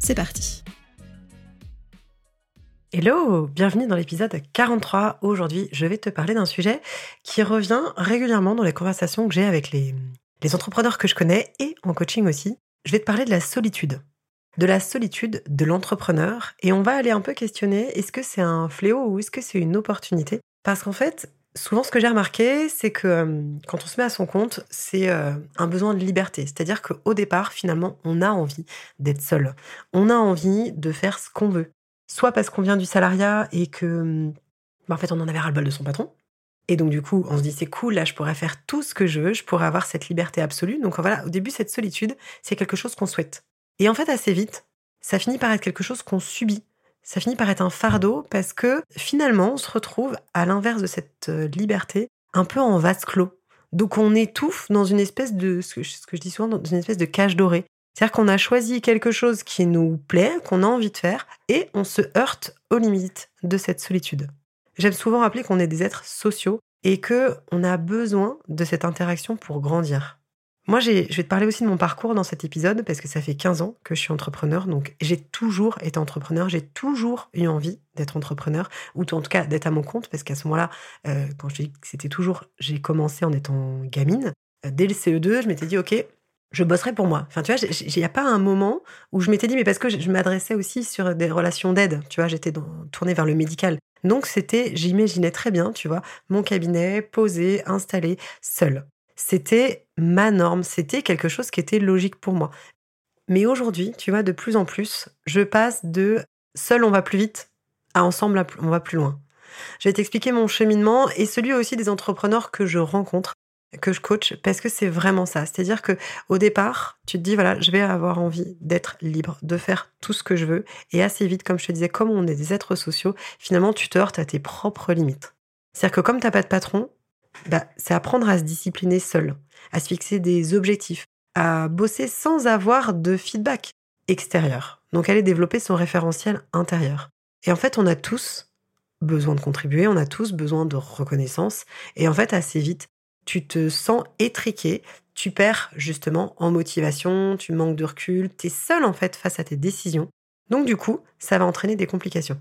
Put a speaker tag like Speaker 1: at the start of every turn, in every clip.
Speaker 1: c'est parti Hello, bienvenue dans l'épisode 43. Aujourd'hui, je vais te parler d'un sujet qui revient régulièrement dans les conversations que j'ai avec les, les entrepreneurs que je connais et en coaching aussi. Je vais te parler de la solitude. De la solitude de l'entrepreneur et on va aller un peu questionner est-ce que c'est un fléau ou est-ce que c'est une opportunité? Parce qu'en fait, Souvent, ce que j'ai remarqué, c'est que euh, quand on se met à son compte, c'est euh, un besoin de liberté. C'est-à-dire qu'au départ, finalement, on a envie d'être seul. On a envie de faire ce qu'on veut. Soit parce qu'on vient du salariat et que, bah, en fait, on en avait ras-le-bol de son patron. Et donc, du coup, on se dit, c'est cool, là, je pourrais faire tout ce que je veux, je pourrais avoir cette liberté absolue. Donc, voilà, au début, cette solitude, c'est quelque chose qu'on souhaite. Et en fait, assez vite, ça finit par être quelque chose qu'on subit ça finit par être un fardeau parce que finalement, on se retrouve à l'inverse de cette euh, liberté, un peu en vase clos. Donc on étouffe dans une espèce de, ce que, je dis souvent, dans une espèce de cage dorée. C'est-à-dire qu'on a choisi quelque chose qui nous plaît, qu'on a envie de faire, et on se heurte aux limites de cette solitude. J'aime souvent rappeler qu'on est des êtres sociaux et que on a besoin de cette interaction pour grandir. Moi, je vais te parler aussi de mon parcours dans cet épisode parce que ça fait 15 ans que je suis entrepreneur. Donc, j'ai toujours été entrepreneur. J'ai toujours eu envie d'être entrepreneur ou en tout cas d'être à mon compte parce qu'à ce moment-là, euh, quand je dis que c'était toujours, j'ai commencé en étant gamine. Euh, dès le CE2, je m'étais dit, OK, je bosserai pour moi. Enfin, tu vois, il n'y a pas un moment où je m'étais dit, mais parce que je, m'adressais aussi sur des relations d'aide. Tu vois, j'étais tournée vers le médical. Donc, c'était, j'imaginais très bien, tu vois, mon cabinet posé, installé, seul. C'était ma norme, c'était quelque chose qui était logique pour moi. Mais aujourd'hui, tu vois, de plus en plus, je passe de seul on va plus vite à ensemble on va plus loin. Je vais t'expliquer mon cheminement et celui aussi des entrepreneurs que je rencontre, que je coach, parce que c'est vraiment ça. C'est-à-dire que au départ, tu te dis voilà, je vais avoir envie d'être libre, de faire tout ce que je veux, et assez vite, comme je te disais, comme on est des êtres sociaux, finalement, tu te heurtes à tes propres limites. C'est-à-dire que comme t'as pas de patron, bah, c'est apprendre à se discipliner seul, à se fixer des objectifs, à bosser sans avoir de feedback extérieur. Donc aller développer son référentiel intérieur. Et en fait, on a tous besoin de contribuer, on a tous besoin de reconnaissance. Et en fait, assez vite, tu te sens étriqué, tu perds justement en motivation, tu manques de recul, tu es seul en fait face à tes décisions. Donc du coup, ça va entraîner des complications.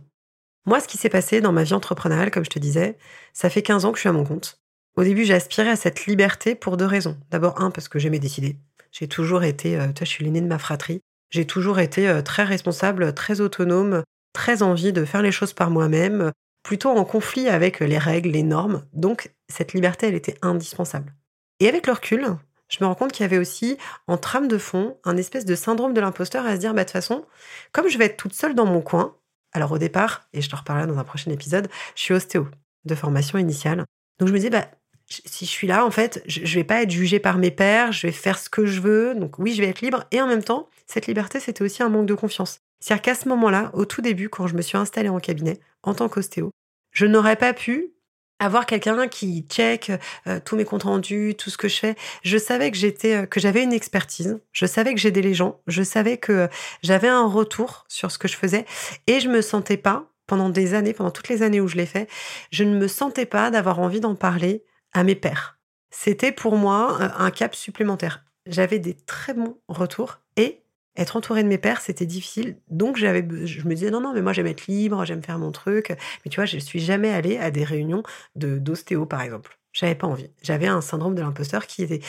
Speaker 1: Moi, ce qui s'est passé dans ma vie entrepreneuriale, comme je te disais, ça fait 15 ans que je suis à mon compte. Au début, j'ai aspiré à cette liberté pour deux raisons. D'abord, un, parce que j'aimais décider. J'ai toujours été, euh, tu vois, je suis l'aîné de ma fratrie. J'ai toujours été euh, très responsable, très autonome, très envie de faire les choses par moi-même, plutôt en conflit avec les règles, les normes. Donc, cette liberté, elle était indispensable. Et avec le recul, je me rends compte qu'il y avait aussi, en trame de fond, un espèce de syndrome de l'imposteur à se dire, bah, de toute façon, comme je vais être toute seule dans mon coin, alors au départ, et je te reparlerai dans un prochain épisode, je suis ostéo de formation initiale. Donc je me disais, bah, si je suis là, en fait, je, ne vais pas être jugée par mes pairs, je vais faire ce que je veux. Donc oui, je vais être libre. Et en même temps, cette liberté, c'était aussi un manque de confiance. C'est-à-dire qu'à ce moment-là, au tout début, quand je me suis installée en cabinet en tant qu'ostéo, je n'aurais pas pu avoir quelqu'un qui check euh, tous mes comptes rendus, tout ce que je fais. Je savais que j'étais, euh, que j'avais une expertise. Je savais que j'aidais les gens. Je savais que j'avais un retour sur ce que je faisais. Et je me sentais pas, pendant des années, pendant toutes les années où je l'ai fait, je ne me sentais pas d'avoir envie d'en parler à mes pères. C'était pour moi euh, un cap supplémentaire. J'avais des très bons retours et être entouré de mes pères, c'était difficile. Donc j'avais, je me disais non non, mais moi j'aime être libre, j'aime faire mon truc. Mais tu vois, je suis jamais allée à des réunions de d'ostéo par exemple. J'avais pas envie. J'avais un syndrome de l'imposteur qui était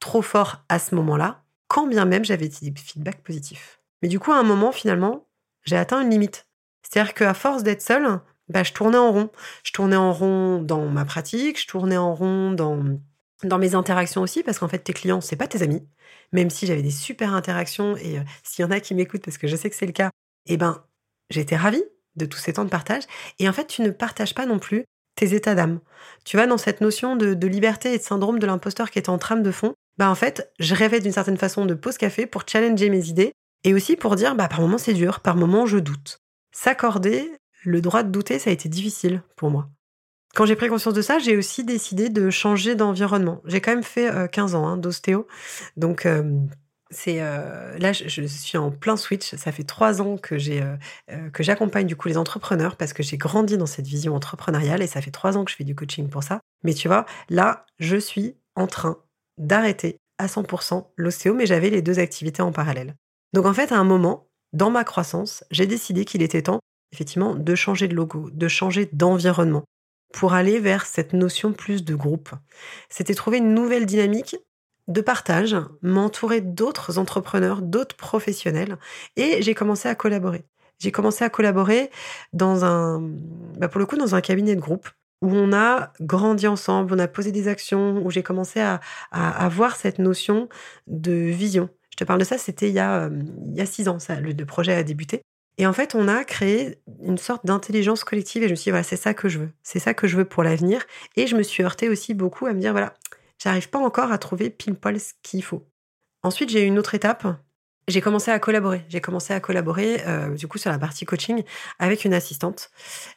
Speaker 1: trop fort à ce moment-là, quand bien même j'avais des feedbacks positifs. Mais du coup, à un moment finalement, j'ai atteint une limite. C'est-à-dire qu'à force d'être seule, bah, je tournais en rond. Je tournais en rond dans ma pratique, je tournais en rond dans, dans mes interactions aussi, parce qu'en fait, tes clients, c'est pas tes amis. Même si j'avais des super interactions, et euh, s'il y en a qui m'écoutent, parce que je sais que c'est le cas, eh ben, j'étais ravie de tous ces temps de partage. Et en fait, tu ne partages pas non plus tes états d'âme. Tu vois, dans cette notion de, de, liberté et de syndrome de l'imposteur qui est en trame de fond, bah en fait, je rêvais d'une certaine façon de pause café pour challenger mes idées Et aussi pour dire, bah, par moments c'est dur, par moments je doute. S'accorder le droit de douter, ça a été difficile pour moi. Quand j'ai pris conscience de ça, j'ai aussi décidé de changer d'environnement. J'ai quand même fait 15 ans hein, d'ostéo. Donc, c'est là, je, suis en plein switch. Ça fait trois ans que j'ai que j'accompagne du coup les entrepreneurs parce que j'ai grandi dans cette vision entrepreneuriale et ça fait trois ans que je fais du coaching pour ça. Mais tu vois, là, je suis en train d'arrêter à 100% l'ostéo, mais j'avais les deux activités en parallèle. Donc en fait, à un moment, dans ma croissance, j'ai décidé qu'il était temps, effectivement, de changer de logo, de changer d'environnement pour aller vers cette notion plus de groupe. C'était trouver une nouvelle dynamique de partage, m'entourer d'autres entrepreneurs, d'autres professionnels, et j'ai commencé à collaborer. J'ai commencé à collaborer dans un, bah pour le coup, dans un cabinet de groupe où on a grandi ensemble, on a posé des actions, où j'ai commencé à, avoir cette notion de vision. Je te parle de ça, c'était il, y a, euh, il y a six ans, ça, le, projet a débuté. Et en fait, on a créé une sorte d'intelligence collective et je me suis dit, voilà, c'est ça que je veux. C'est ça que je veux pour l'avenir. Et je me suis heurtée aussi beaucoup à me dire, voilà, j'arrive pas encore à trouver pile poil ce qu'il faut. Ensuite, j'ai eu une autre étape. J'ai commencé à collaborer. J'ai commencé à collaborer, euh, du coup, sur la partie coaching avec une assistante.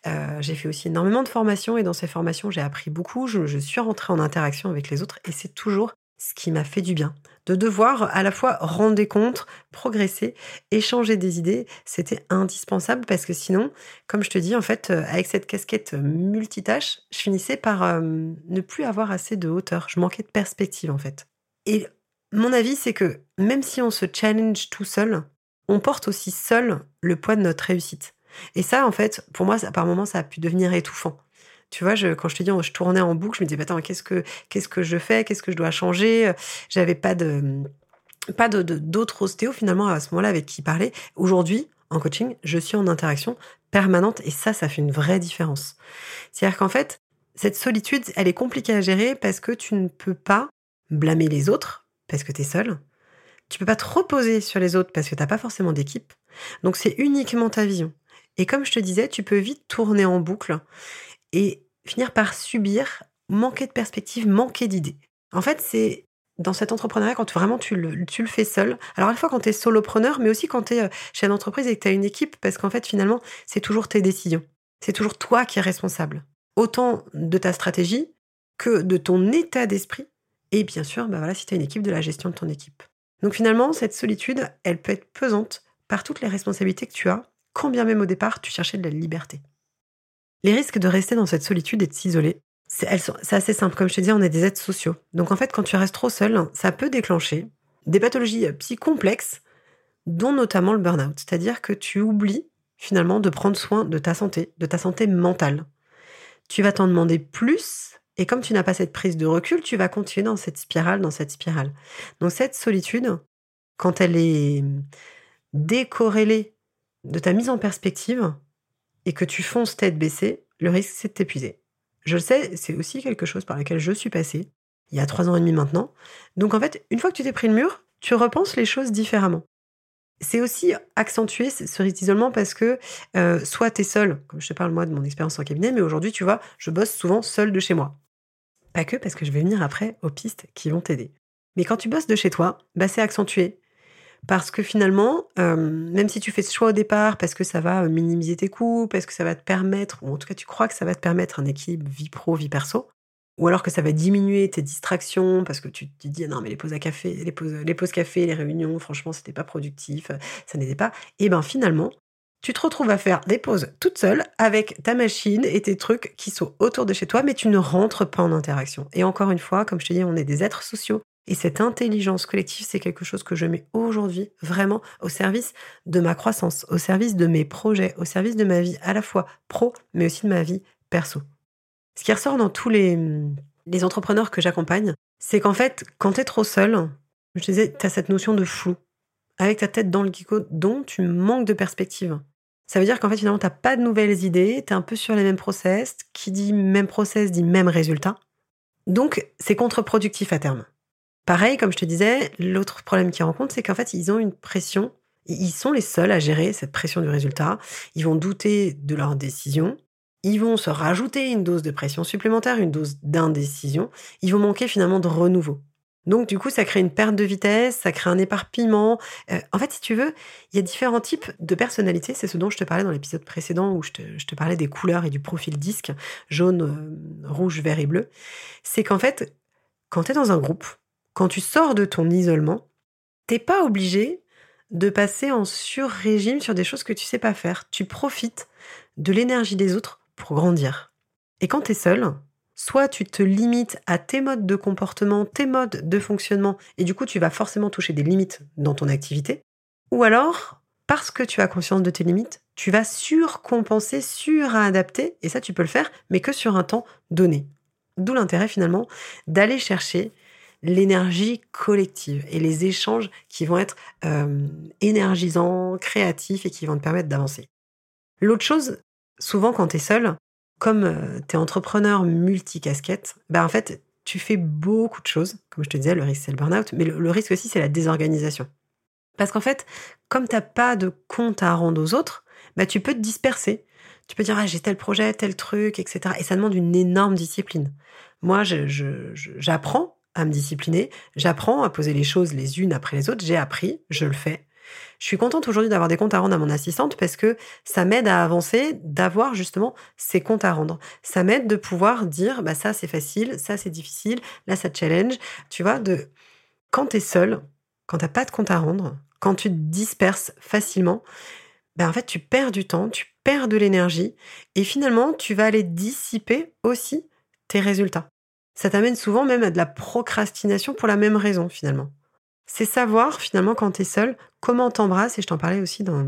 Speaker 1: Euh, j'ai fait aussi énormément de formations et dans ces formations, j'ai appris beaucoup. Je, je suis rentrée en interaction avec les autres et c'est toujours ce qui m'a fait du bien. De devoir à la fois rendre des comptes, progresser, échanger des idées, c'était indispensable parce que sinon, comme je te dis, en fait, euh, avec cette casquette multitâche, je finissais par euh, ne plus avoir assez de hauteur. Je manquais de perspective, en fait. Et mon avis, c'est que même si on se challenge tout seul, on porte aussi seul le poids de notre réussite. Et ça, en fait, pour moi, par moments, ça a pu devenir étouffant. Tu vois, quand je te dis, je tournais en boucle, je me disais, attends, qu'est-ce que, qu'est-ce que je fais? Qu'est-ce que je dois changer? J'avais pas de, pas de, d'autres ostéos finalement à ce moment-là avec qui parler. Aujourd'hui, en coaching, je suis en interaction permanente et ça, ça fait une vraie différence. C'est-à-dire qu'en fait, cette solitude, elle est compliquée à gérer parce que tu ne peux pas blâmer les autres parce que tu es seul. Tu peux pas te reposer sur les autres parce que tu n'as pas forcément d'équipe. Donc c'est uniquement ta vision. Et comme je te disais, tu peux vite tourner en boucle et finir par subir, manquer de perspective, manquer d'idées. En fait, c'est dans cet entrepreneuriat, quand vraiment tu le, tu le fais seul, alors à la fois quand tu es solopreneur, mais aussi quand tu es euh, chez une entreprise et que tu as une équipe, parce qu'en fait, finalement, c'est toujours tes décisions. C'est toujours toi qui es responsable. Autant de ta stratégie que de ton état d'esprit. Et bien sûr, bah voilà, si tu as une équipe, de la gestion de ton équipe. Donc finalement, cette solitude, elle peut être pesante par toutes les responsabilités que tu as, quand bien même au départ, tu cherchais de la liberté. Les risques de rester dans cette solitude et de s'isoler, c'est assez simple. Comme je te dis, on est des êtres sociaux. Donc en fait, quand tu restes trop seul, ça peut déclencher des pathologies euh, psy complexes, dont notamment le burn-out. C'est-à-dire que tu oublies finalement de prendre soin de ta santé, de ta santé mentale. Tu vas t'en demander plus, et comme tu n'as pas cette prise de recul, tu vas continuer dans cette spirale, dans cette spirale. Donc cette solitude, quand elle est décorrélée de ta mise en perspective, et que tu fonces tête baissée, le risque c'est de t'épuiser. Je le sais, c'est aussi quelque chose par lequel je suis passée, il y a trois ans et demi maintenant. Donc en fait, une fois que tu t'es pris le mur, tu repenses les choses différemment. C'est aussi accentuer ce risque d'isolement parce que euh, soit tu es seul, comme je te parle moi de mon expérience en cabinet, mais aujourd'hui, tu vois, je bosse souvent seul de chez moi. Pas que parce que je vais venir après aux pistes qui vont t'aider. Mais quand tu bosses de chez toi, bah c'est accentué. Parce que finalement, euh, même si tu fais ce choix au départ, parce que ça va euh, minimiser tes coûts, parce que ça va te permettre, ou en tout cas tu crois que ça va te permettre un équilibre vie pro, vie perso, ou alors que ça va diminuer tes distractions, parce que tu te dis non mais les pauses à café, les pauses, les café, les réunions, franchement c'était pas productif, ça n'était pas. Et ben finalement, tu te retrouves à faire des pauses toute seule avec ta machine et tes trucs qui sont autour de chez toi, mais tu ne rentres pas en interaction. Et encore une fois, comme je te dis, on est des êtres sociaux. Et cette intelligence collective, c'est quelque chose que je mets aujourd'hui vraiment au service de ma croissance, au service de mes projets, au service de ma vie à la fois pro, mais aussi de ma vie perso. Ce qui ressort dans tous les, les entrepreneurs que j'accompagne, c'est qu'en fait, quand tu es trop seul, je disais, tu as cette notion de flou, avec ta tête dans le kiko, dont tu manques de perspective. Ça veut dire qu'en fait, finalement, tu n'as pas de nouvelles idées, tu es un peu sur les mêmes process. Qui dit même process dit même résultat. Donc, c'est contre-productif à terme. Pareil, comme je te disais, l'autre problème qu'ils rencontrent, c'est qu'en fait, ils ont une pression. Ils sont les seuls à gérer cette pression du résultat. Ils vont douter de leur décision. Ils vont se rajouter une dose de pression supplémentaire, une dose d'indécision. Ils vont manquer finalement de renouveau. Donc, du coup, ça crée une perte de vitesse, ça crée un éparpillement. Euh, en fait, si tu veux, il y a différents types de personnalités. C'est ce dont je te parlais dans l'épisode précédent où je te, parlais des couleurs et du profil disque, jaune, euh, rouge, vert et bleu. C'est qu'en fait, quand tu es dans un groupe, quand tu sors de ton isolement, t'es pas obligé de passer en sur-régime sur des choses que tu sais pas faire. Tu profites de l'énergie des autres pour grandir. Et quand tu es seul, soit tu te limites à tes modes de comportement, tes modes de fonctionnement, et du coup tu vas forcément toucher des limites dans ton activité, ou alors, parce que tu as conscience de tes limites, tu vas surcompenser, suradapter, et ça tu peux le faire, mais que sur un temps donné. D'où l'intérêt finalement d'aller chercher l'énergie collective et les échanges qui vont être euh, énergisants, créatifs et qui vont te permettre d'avancer. L'autre chose, souvent quand tu es seul, comme euh, tu es entrepreneur multicasquette, bah en fait, tu fais beaucoup de choses. Comme je te disais, le risque, c'est le burn-out, mais le, risque aussi, c'est la désorganisation. Parce qu'en fait, comme tu n'as pas de compte à rendre aux autres, bah, tu peux te disperser. Tu peux dire, ah, j'ai tel projet, tel truc, etc. Et ça demande une énorme discipline. Moi, j'apprends à me discipliner, j'apprends à poser les choses les unes après les autres, j'ai appris, je le fais. Je suis contente aujourd'hui d'avoir des comptes à rendre à mon assistante parce que ça m'aide à avancer, d'avoir justement ces comptes à rendre. Ça m'aide de pouvoir dire, bah ça c'est facile, ça c'est difficile, là ça challenge. Tu vois, de quand tu es seul, quand t'as pas de compte à rendre, quand tu te disperses facilement, bah en fait tu perds du temps, tu perds de l'énergie et finalement tu vas aller dissiper aussi tes résultats. Ça t'amène souvent même à de la procrastination pour la même raison finalement c'est savoir finalement quand tu es seul comment t'embrasses et je t'en parlais aussi dans,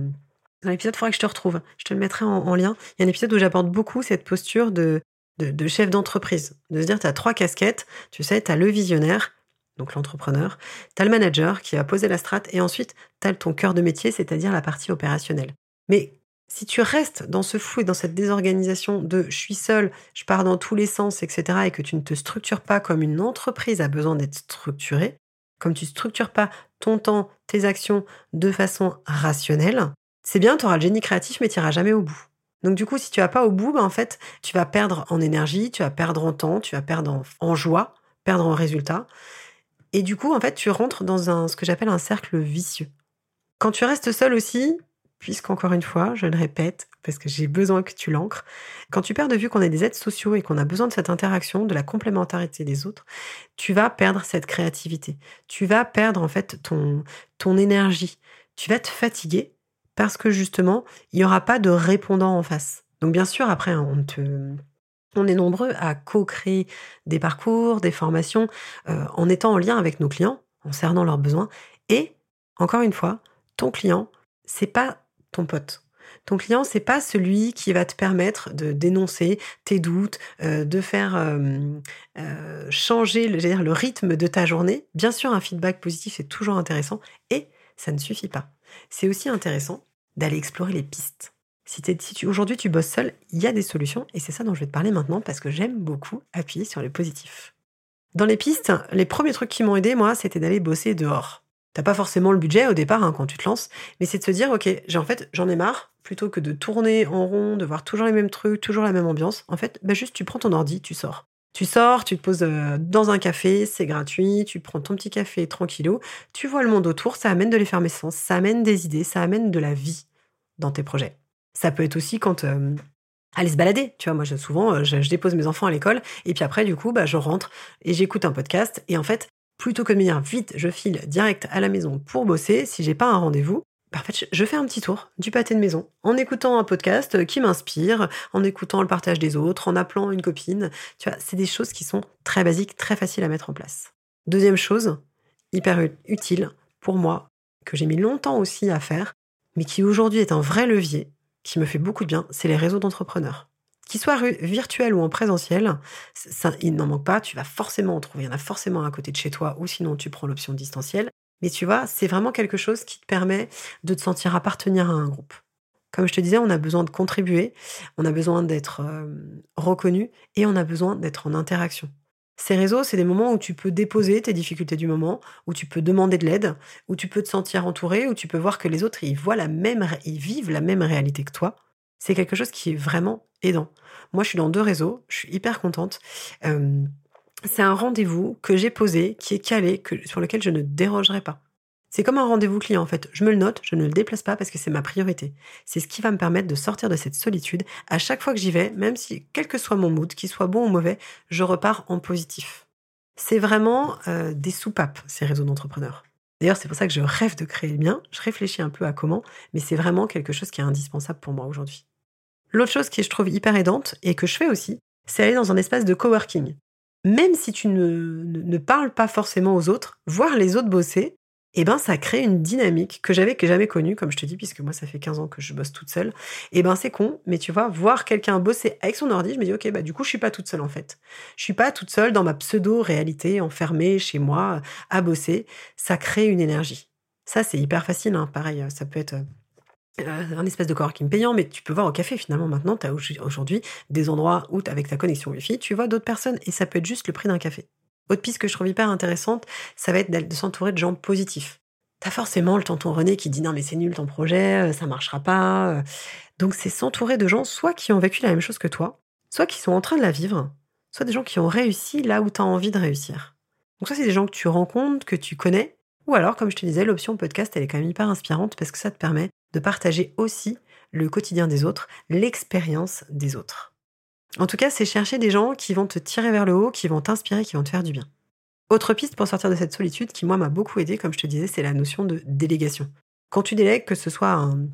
Speaker 1: l'épisode, il faudrait que je te retrouve. Je te le mettrai en, lien. Il y a un épisode où j'aborde beaucoup cette posture de, de, chef d'entreprise. De se dire, tu as trois casquettes. Tu sais, tu as le visionnaire, donc l'entrepreneur. Tu as le manager qui va poser la strate. Et ensuite, tu as ton cœur de métier, c'est-à-dire la partie opérationnelle. Mais si tu restes dans ce flou et dans cette désorganisation de je suis seul, je pars dans tous les sens, etc., et que tu ne te structures pas comme une entreprise a besoin d'être structurée, comme tu structures pas ton temps, tes actions de façon rationnelle, c'est bien, tu auras le génie créatif, mais tu n'iras jamais au bout. Donc du coup, si tu vas pas au bout, bah, en fait, tu vas perdre en énergie, tu vas perdre en temps, tu vas perdre en, joie, perdre en résultat. Et du coup, en fait, tu rentres dans un, ce que j'appelle un cercle vicieux. Quand tu restes seul aussi, puisqu'encore une fois, je le répète, parce que j'ai besoin que tu l'ancres, quand tu perds de vue qu'on est des êtres sociaux et qu'on a besoin de cette interaction, de la complémentarité des autres, tu vas perdre cette créativité. Tu vas perdre en fait ton, ton énergie. Tu vas te fatiguer parce que justement, il n'y aura pas de répondant en face. Donc bien sûr, après. On est nombreux à co-créer des parcours, des formations, euh, en étant en lien avec nos clients, en cernant leurs besoins. Et, encore une fois, ton client, c'est pas ton pote. Ton client, c'est pas celui qui va te permettre de dénoncer tes doutes, euh, de faire euh, euh, changer le, rythme de ta journée. Bien sûr, un feedback positif est toujours intéressant et ça ne suffit pas. C'est aussi intéressant d'aller explorer les pistes. Si, si aujourd'hui tu bosses seul, il y a des solutions et c'est ça dont je vais te parler maintenant parce que j'aime beaucoup appuyer sur le positif. Dans les pistes, les premiers trucs qui m'ont aidé, moi, c'était d'aller bosser dehors. T'as pas forcément le budget au départ hein, quand tu te lances, mais c'est de se dire ok, j'ai en fait j'en ai marre, plutôt que de tourner en rond, de voir toujours les mêmes trucs, toujours la même ambiance. En fait, bah juste tu prends ton ordi, tu sors. Tu sors, tu te poses euh, dans un café, c'est gratuit, tu prends ton petit café tranquillou, tu vois le monde autour, ça amène de l'effervescence, ça amène des idées, ça amène de la vie dans tes projets. Ça peut être aussi quand euh, aller se balader. Tu vois, moi, souvent, euh, je, dépose mes enfants à l'école et puis après, du coup, bah, je rentre et j'écoute un podcast. Et en fait, plutôt que de me dire vite, je file direct à la maison pour bosser, si j'ai pas un rendez-vous, bah, en fait, je fais un petit tour du pâté de maison en écoutant un podcast qui m'inspire, en écoutant le partage des autres, en appelant une copine. Tu vois, c'est des choses qui sont très basiques, très faciles à mettre en place. Deuxième chose, hyper utile pour moi, que j'ai mis longtemps aussi à faire, mais qui aujourd'hui est un vrai levier, qui me fait beaucoup de bien, c'est les réseaux d'entrepreneurs. Qu'il soit virtuel ou en présentiel, ça, il n'en manque pas, tu vas forcément en trouver. Il y en a forcément à côté de chez toi, ou sinon tu prends l'option distancielle. Mais tu vois, c'est vraiment quelque chose qui te permet de te sentir appartenir à un groupe. Comme je te disais, on a besoin de contribuer, on a besoin d'être euh, reconnu et on a besoin d'être en interaction. Ces réseaux, c'est des moments où tu peux déposer tes difficultés du moment, où tu peux demander de l'aide, où tu peux te sentir entouré, où tu peux voir que les autres, ils voient la même, ils vivent la même réalité que toi. C'est quelque chose qui est vraiment aidant. Moi, je suis dans deux réseaux, je suis hyper contente. Euh, c'est un rendez-vous que j'ai posé, qui est calé, que, sur lequel je ne dérogerai pas. C'est comme un rendez-vous client en fait. Je me le note, je ne le déplace pas parce que c'est ma priorité. C'est ce qui va me permettre de sortir de cette solitude. À chaque fois que j'y vais, même si quel que soit mon mood, qu'il soit bon ou mauvais, je repars en positif. C'est vraiment euh, des soupapes ces réseaux d'entrepreneurs. D'ailleurs, c'est pour ça que je rêve de créer le mien. Je réfléchis un peu à comment, mais c'est vraiment quelque chose qui est indispensable pour moi aujourd'hui. L'autre chose qui je trouve hyper aidante et que je fais aussi, c'est aller dans un espace de coworking. Même si tu ne, ne parles pas forcément aux autres, voir les autres bosser, eh ben ça crée une dynamique que j'avais jamais connue, comme je te dis, puisque moi ça fait 15 ans que je bosse toute seule. Eh ben c'est con, mais tu vois, voir quelqu'un bosser avec son ordi, je me dis ok, bah du coup je suis pas toute seule en fait. Je suis pas toute seule dans ma pseudo-réalité, enfermée chez moi, à bosser. Ça crée une énergie. Ça c'est hyper facile, hein. pareil, ça peut être euh, un espèce de me payant, mais tu peux voir au café finalement maintenant, tu as aujourd'hui des endroits où avec ta connexion Wi-Fi, tu vois d'autres personnes et ça peut être juste le prix d'un café. Autre piste que je trouve hyper intéressante, ça va être de s'entourer de gens positifs. T'as forcément le tonton René qui dit non mais c'est nul ton projet, euh, ça marchera pas. Euh. Donc c'est s'entourer de gens soit qui ont vécu la même chose que toi, soit qui sont en train de la vivre, soit des gens qui ont réussi là où tu as envie de réussir. Donc ça c'est des gens que tu rencontres, que tu connais, ou alors comme je te disais, l'option podcast elle est quand même hyper inspirante parce que ça te permet de partager aussi le quotidien des autres, l'expérience des autres. En tout cas, c'est chercher des gens qui vont te tirer vers le haut, qui vont t'inspirer, qui vont te faire du bien. Autre piste pour sortir de cette solitude qui, moi, m'a beaucoup aidé, comme je te disais, c'est la notion de délégation. Quand tu délègues, que ce soit un,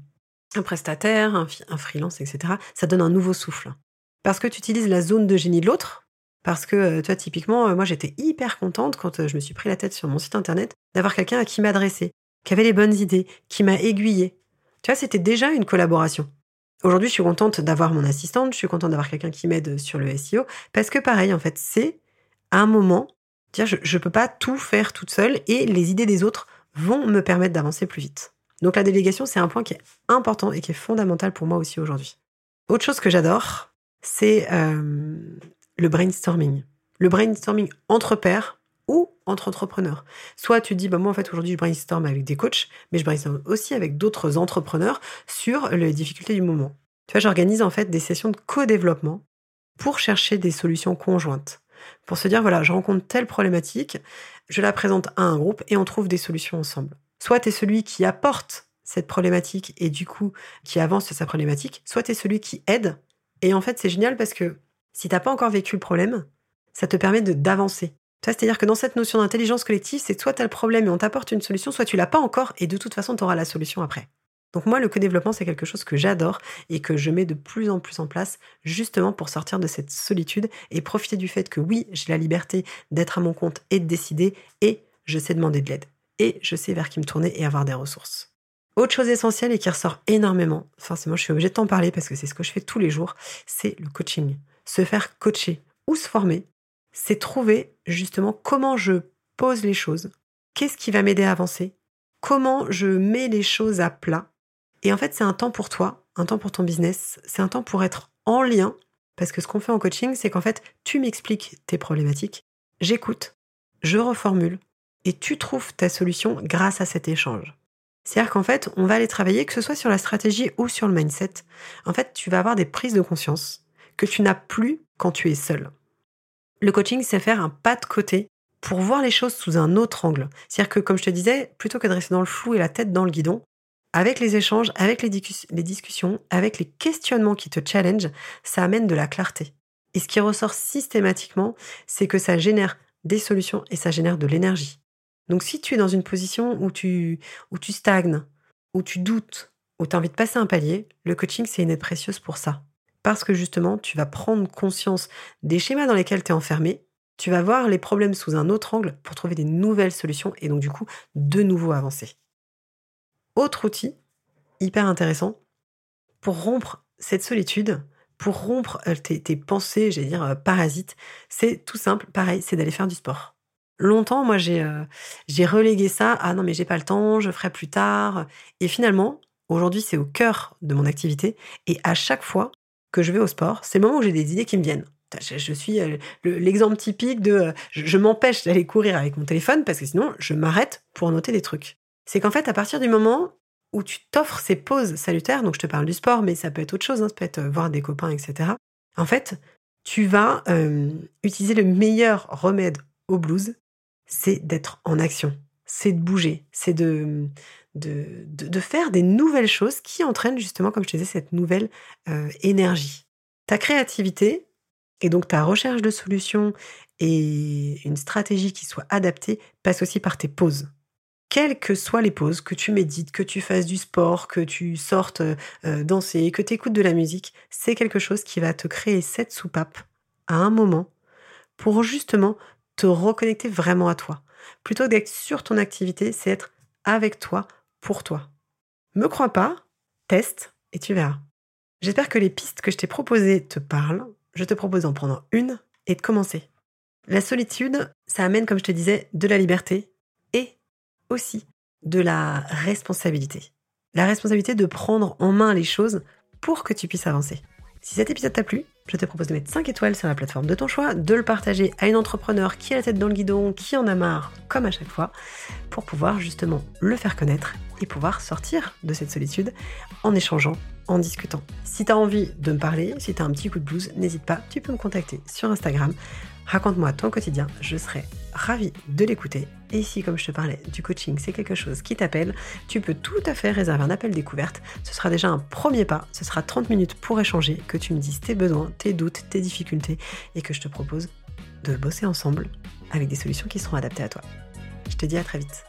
Speaker 1: prestataire, un, un, freelance, etc., ça donne un nouveau souffle. Parce que tu utilises la zone de génie de l'autre. Parce que, euh, toi, typiquement, euh, moi, j'étais hyper contente quand euh, je me suis pris la tête sur mon site internet d'avoir quelqu'un à qui m'adresser, qui avait les bonnes idées, qui m'a aiguillé. C'était déjà une collaboration. Aujourd'hui, je suis contente d'avoir mon assistante, je suis contente d'avoir quelqu'un qui m'aide sur le SEO, parce que pareil, en fait, c'est un moment, je ne peux pas tout faire toute seule et les idées des autres vont me permettre d'avancer plus vite. Donc la délégation, c'est un point qui est important et qui est fondamental pour moi aussi aujourd'hui. Autre chose que j'adore, c'est euh, le brainstorming. Le brainstorming entre pairs ou entre entrepreneurs. Soit tu dis, bah moi en fait aujourd'hui je brainstorm avec des coachs, mais je brainstorm aussi avec d'autres entrepreneurs sur les difficultés du moment. Tu vois, j'organise en fait des sessions de co-développement pour chercher des solutions conjointes. Pour se dire, voilà, je rencontre telle problématique, je la présente à un groupe et on trouve des solutions ensemble. Soit tu es celui qui apporte cette problématique et du coup qui avance sur sa problématique, soit tu es celui qui aide. Et en fait, c'est génial parce que si t'as pas encore vécu le problème, ça te permet d'avancer. C'est-à-dire que dans cette notion d'intelligence collective, c'est soit tu as le problème et on t'apporte une solution, soit tu l'as pas encore et de toute façon tu auras la solution après. Donc moi, le co-développement, c'est quelque chose que j'adore et que je mets de plus en plus en place justement pour sortir de cette solitude et profiter du fait que oui, j'ai la liberté d'être à mon compte et de décider et je sais demander de l'aide et je sais vers qui me tourner et avoir des ressources. Autre chose essentielle et qui ressort énormément, forcément je suis obligée de t'en parler parce que c'est ce que je fais tous les jours, c'est le coaching. Se faire coacher ou se former c'est trouver justement comment je pose les choses, qu'est-ce qui va m'aider à avancer, comment je mets les choses à plat? Et en fait, c'est un temps pour toi, un temps pour ton business, c'est un temps pour être en lien, parce que ce qu'on fait en coaching, c'est qu'en fait, tu m'expliques tes problématiques, j'écoute, je reformule, et tu trouves ta solution grâce à cet échange. C'est-à-dire qu'en fait, on va aller travailler, que ce soit sur la stratégie ou sur le mindset. En fait, tu vas avoir des prises de conscience que tu n'as plus quand tu es seul. Le coaching, c'est faire un pas de côté pour voir les choses sous un autre angle. C'est-à-dire que, comme je te disais, plutôt que de rester dans le flou et la tête dans le guidon, avec les échanges, avec les, discussions, avec les questionnements qui te challenge, ça amène de la clarté. Et ce qui ressort systématiquement, c'est que ça génère des solutions et ça génère de l'énergie. Donc si tu es dans une position où tu, où tu stagnes, où tu doutes, où tu as envie de passer un palier, le coaching, c'est une aide précieuse pour ça parce que justement, tu vas prendre conscience des schémas dans lesquels tu es enfermé, tu vas voir les problèmes sous un autre angle pour trouver des nouvelles solutions et donc du coup, de nouveau avancer. Autre outil, hyper intéressant, pour rompre cette solitude, pour rompre euh, tes, pensées, j'allais dire, euh, parasites, c'est tout simple, pareil, c'est d'aller faire du sport. Longtemps, moi, j'ai euh, relégué ça à non, mais j'ai pas le temps, je ferai plus tard. Et finalement, aujourd'hui, c'est au cœur de mon activité. Et à chaque fois, que je vais au sport, c'est le moment où j'ai des idées qui me viennent. Je, suis euh, l'exemple typique de euh, je, m'empêche d'aller courir avec mon téléphone parce que sinon je m'arrête pour noter des trucs. C'est qu'en fait, à partir du moment où tu t'offres ces pauses salutaires, donc je te parle du sport, mais ça peut être autre chose, hein, ça peut être euh, voir des copains, etc. En fait, tu vas utiliser le meilleur remède au blues, c'est d'être en action, c'est de bouger, c'est de, de, faire des nouvelles choses qui entraînent justement, comme je te disais, cette nouvelle euh, énergie. Ta créativité et donc ta recherche de solutions et une stratégie qui soit adaptée passe aussi par tes pauses quelles que soient les pauses, que tu médites, que tu fasses du sport, que tu sortes euh, danser, que tu écoutes de la musique, c'est quelque chose qui va te créer cette soupape à un moment pour justement te reconnecter vraiment à toi. Plutôt d'être sur ton activité, c'est être avec toi, pour toi. Me crois pas, teste et tu verras. J'espère que les pistes que je t'ai proposées te parlent. Je te propose d'en prendre une et de commencer. La solitude, ça amène, comme je te disais, de la liberté aussi de la responsabilité. La responsabilité de prendre en main les choses pour que tu puisses avancer. Si cet épisode t'a plu, je te propose de mettre 5 étoiles sur la plateforme de ton choix, de le partager à une entrepreneur qui a la tête dans le guidon, qui en a marre, comme à chaque fois, pour pouvoir justement le faire connaître et pouvoir sortir de cette solitude en échangeant, en discutant. Si tu as envie de me parler, si tu as un petit coup de blues, n'hésite pas, tu peux me contacter sur Instagram Raconte-moi ton quotidien, je serai ravie de l'écouter. Et si, comme je te parlais du coaching, c'est quelque chose qui t'appelle, tu peux tout à fait réserver un appel découverte. Ce sera déjà un premier pas, ce sera 30 minutes pour échanger, que tu me dises tes besoins, tes doutes, tes difficultés, et que je te propose de bosser ensemble avec des solutions qui seront adaptées à toi. Je te dis à très vite.